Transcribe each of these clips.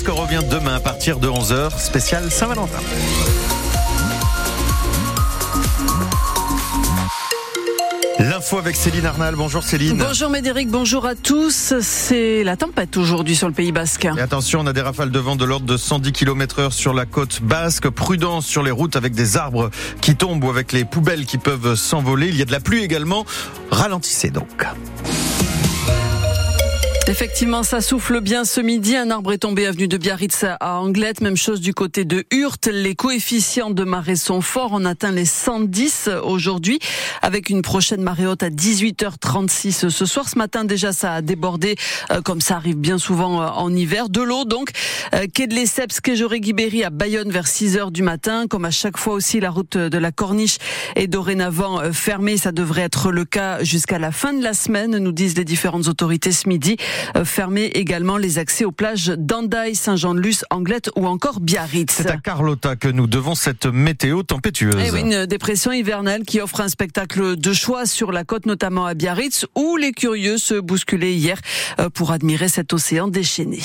Basque revient demain à partir de 11h, spécial Saint-Valentin. L'info avec Céline Arnal. Bonjour Céline. Bonjour Médéric, bonjour à tous. C'est la tempête aujourd'hui sur le Pays Basque. Et attention, on a des rafales de vent de l'ordre de 110 km heure sur la côte basque. Prudence sur les routes avec des arbres qui tombent ou avec les poubelles qui peuvent s'envoler. Il y a de la pluie également. Ralentissez donc. Effectivement, ça souffle bien ce midi. Un arbre est tombé avenue de Biarritz à Anglette. Même chose du côté de Hurte. Les coefficients de marée sont forts. On atteint les 110 aujourd'hui avec une prochaine marée haute à 18h36 ce soir. Ce matin déjà, ça a débordé euh, comme ça arrive bien souvent euh, en hiver. De l'eau donc. Euh, quai de Lesseps, quai Guibéry à Bayonne vers 6h du matin. Comme à chaque fois aussi, la route de la Corniche est dorénavant fermée. Ça devrait être le cas jusqu'à la fin de la semaine, nous disent les différentes autorités ce midi. Euh, fermer également les accès aux plages d'Andaï, Saint-Jean-de-Luz, Anglette ou encore Biarritz. C'est à Carlotta que nous devons cette météo tempétueuse. Et eh oui, une dépression hivernale qui offre un spectacle de choix sur la côte, notamment à Biarritz, où les curieux se bousculaient hier euh, pour admirer cet océan déchaîné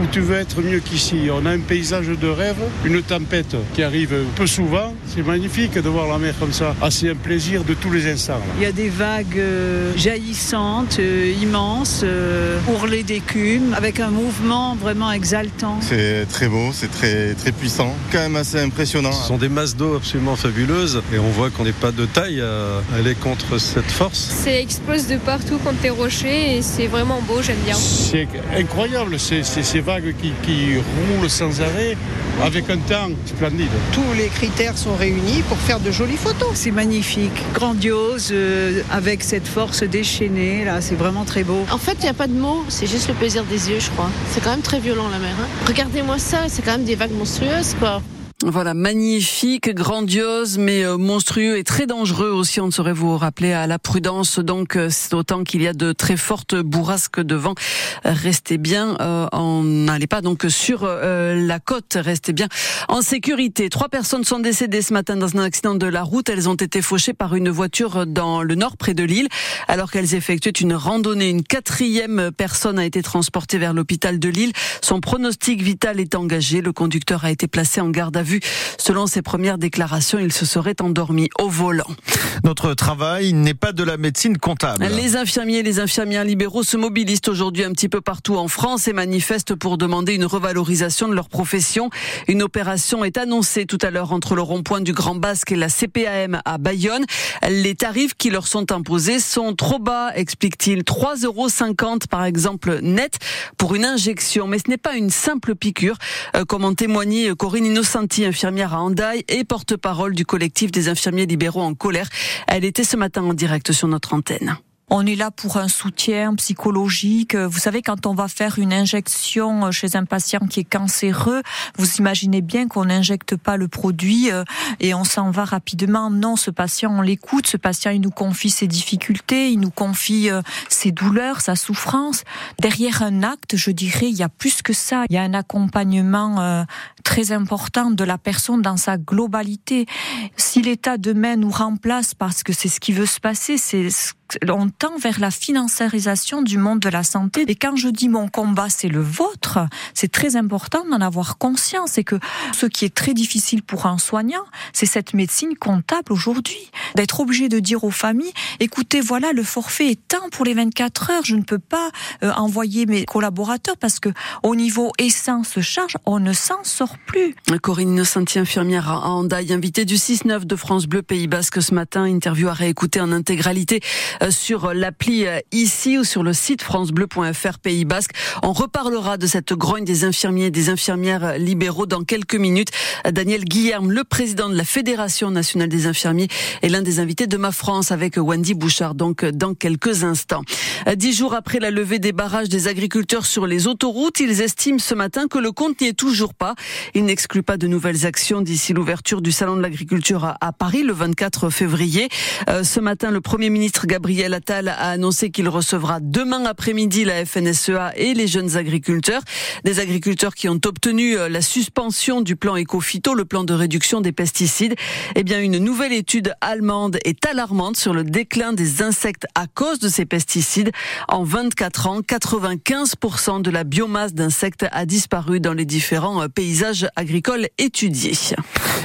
où tu veux être mieux qu'ici. On a un paysage de rêve, une tempête qui arrive peu souvent. C'est magnifique de voir la mer comme ça. Ah, c'est un plaisir de tous les instants. Il y a des vagues euh, jaillissantes, euh, immenses, euh, ourlées d'écume, avec un mouvement vraiment exaltant. C'est très beau, c'est très, très puissant, quand même assez impressionnant. Ce sont des masses d'eau absolument fabuleuses et on voit qu'on n'est pas de taille à aller contre cette force. C'est explose de partout contre les rochers et c'est vraiment beau, j'aime bien. C'est incroyable, c'est vagues qui, qui roulent sans arrêt avec un temps splendide. Tous les critères sont réunis pour faire de jolies photos. C'est magnifique, grandiose, euh, avec cette force déchaînée, là, c'est vraiment très beau. En fait, il n'y a pas de mots, c'est juste le plaisir des yeux, je crois. C'est quand même très violent la mer. Hein. Regardez-moi ça, c'est quand même des vagues monstrueuses, quoi. Voilà, magnifique, grandiose, mais euh, monstrueux et très dangereux aussi. On ne saurait vous rappeler à la prudence. Donc, euh, c'est autant qu'il y a de très fortes bourrasques de vent. Restez bien, euh, en n'allez pas donc sur la côte. Restez bien en sécurité. Trois personnes sont décédées ce matin dans un accident de la route. Elles ont été fauchées par une voiture dans le nord, près de Lille, alors qu'elles effectuaient une randonnée. Une quatrième personne a été transportée vers l'hôpital de Lille. Son pronostic vital est engagé. Le conducteur a été placé en garde à vue Selon ses premières déclarations, il se serait endormi au volant. Notre travail n'est pas de la médecine comptable. Les infirmiers et les infirmières libéraux se mobilisent aujourd'hui un petit peu partout en France et manifestent pour demander une revalorisation de leur profession. Une opération est annoncée tout à l'heure entre le rond-point du Grand Basque et la CPAM à Bayonne. Les tarifs qui leur sont imposés sont trop bas, explique-t-il. 3,50 euros par exemple net pour une injection. Mais ce n'est pas une simple piqûre, euh, comme en témoignait Corinne Innocenti infirmière à Andaille et porte-parole du collectif des infirmiers libéraux en colère. Elle était ce matin en direct sur notre antenne. On est là pour un soutien psychologique. Vous savez, quand on va faire une injection chez un patient qui est cancéreux, vous imaginez bien qu'on n'injecte pas le produit euh, et on s'en va rapidement. Non, ce patient, on l'écoute. Ce patient, il nous confie ses difficultés, il nous confie euh, ses douleurs, sa souffrance. Derrière un acte, je dirais, il y a plus que ça. Il y a un accompagnement euh, très important de la personne dans sa globalité. Si l'État demain nous remplace parce que c'est ce qui veut se passer, c'est on tend vers la financiarisation du monde de la santé. Et quand je dis mon combat, c'est le vôtre, c'est très important d'en avoir conscience. Et que ce qui est très difficile pour un soignant, c'est cette médecine comptable aujourd'hui. D'être obligé de dire aux familles, écoutez, voilà, le forfait est tant pour les 24 heures, je ne peux pas euh, envoyer mes collaborateurs parce que au niveau essence charge, on ne s'en sort plus. Corinne Innocenti, infirmière à Andaille, invitée du 6-9 de France Bleu Pays Basque ce matin, interview à réécouter en intégralité sur l'appli euh, ici ou sur le site francebleu.fr Pays Basque. On reparlera de cette grogne des infirmiers et des infirmières libéraux dans quelques minutes. Daniel Guillerme, le président de la Fédération nationale des infirmiers, est l'un des invités de ma France avec Wendy Bouchard, donc dans quelques instants. Dix jours après la levée des barrages des agriculteurs sur les autoroutes, ils estiment ce matin que le compte n'y est toujours pas Il n'exclut pas de nouvelles actions d'ici l'ouverture du salon de l'agriculture à Paris le 24 février. Euh, ce matin, le Premier ministre Gabriel Attal a annoncé qu'il recevra demain après-midi la FNSEA et les jeunes agriculteurs. Des agriculteurs qui ont obtenu euh, la suspension du plan Ecofito, le plan de réduction des pesticides. Eh bien, une nouvelle étude allemande est alarmante sur le déclin des insectes à cause de ces pesticides. En 24 ans, 95% de la biomasse d'insectes a disparu dans les différents euh, paysages agricoles étudiés.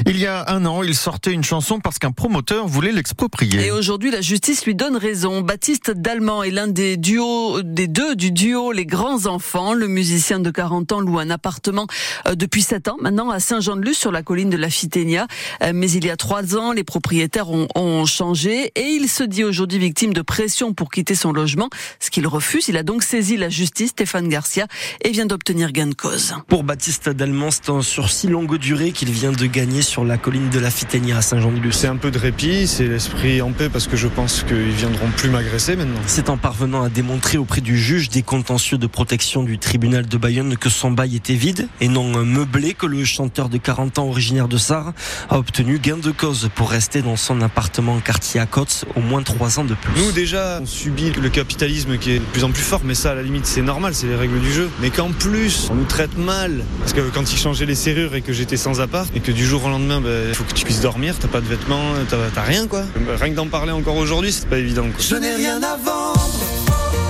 Il y a un an, il sortait une chanson parce qu'un promoteur voulait l'exproprier. Et aujourd'hui, la justice lui donne raison. Baptiste Dallemand est l'un des duos, des deux du duo Les Grands Enfants. Le musicien de 40 ans loue un appartement euh, depuis 7 ans maintenant à Saint-Jean-de-Luz sur la colline de la Fiténia. Euh, mais il y a 3 ans, les propriétaires ont, ont changé et il se dit aujourd'hui victime de pression pour quitter son logement, ce qu'il refuse. Il a donc saisi la justice, Stéphane Garcia, et vient d'obtenir gain de cause. Pour Baptiste Dallemand, c'est un sursis longue durée qu'il vient de gagner sur la colline de la Fiténia à Saint-Jean-de-Luz. C'est un peu de répit, c'est l'esprit en paix parce que je pense qu'ils viendront plus m'agresser maintenant. C'est en parvenant à démontrer auprès du juge des contentieux de protection du tribunal de Bayonne que son bail était vide et non meublé que le chanteur de 40 ans originaire de Sarre a obtenu gain de cause pour rester dans son appartement quartier à Côte au moins 3 ans de plus. Nous déjà, on subit le capitalisme qui est de plus en plus fort, mais ça à la limite c'est normal, c'est les règles du jeu. Mais qu'en plus on nous traite mal, parce que quand ils changeaient les serrures et que j'étais sans appart et que du jour au lendemain, il ben, faut que tu puisses dormir, t'as pas de vêtements, t'as rien quoi. Rien que d'en parler encore aujourd'hui, c'est pas évident. Je n'ai rien à vendre.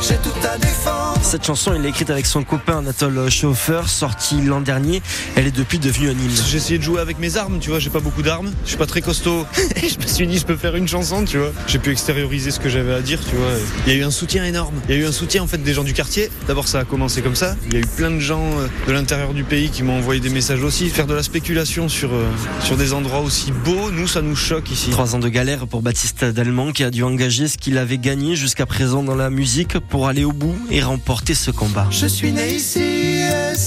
J'ai tout à défendre. Cette chanson, il l'a écrite avec son copain Anatole Chauffeur, sortie l'an dernier. Elle est depuis devenue un hymne. J'ai essayé de jouer avec mes armes, tu vois, j'ai pas beaucoup d'armes, je suis pas très costaud. je me suis dit, je peux faire une chanson, tu vois. J'ai pu extérioriser ce que j'avais à dire, tu vois. Il y a eu un soutien énorme. Il y a eu un soutien en fait des gens du quartier. D'abord, ça a commencé comme ça. Il y a eu plein de gens euh, de l'intérieur du pays qui m'ont envoyé des messages aussi. Faire de la spéculation sur, euh, sur des endroits aussi beaux, nous, ça nous choque ici. Trois ans de galère pour Baptiste Dallemand qui a dû engager ce qu'il avait gagné jusqu'à présent dans la musique pour aller au bout et remporter ce combat. Je suis né ici.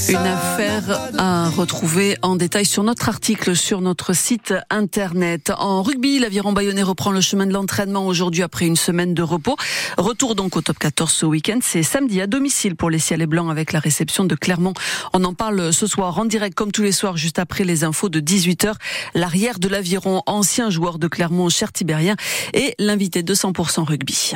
Une affaire à retrouver en détail sur notre article sur notre site internet. En rugby, l'aviron bayonnais reprend le chemin de l'entraînement aujourd'hui après une semaine de repos. Retour donc au top 14 ce week-end. C'est samedi à domicile pour les ciels et blancs avec la réception de Clermont. On en parle ce soir en direct comme tous les soirs juste après les infos de 18h. L'arrière de l'aviron, ancien joueur de Clermont, cher Tibérien, et l'invité de 100% rugby.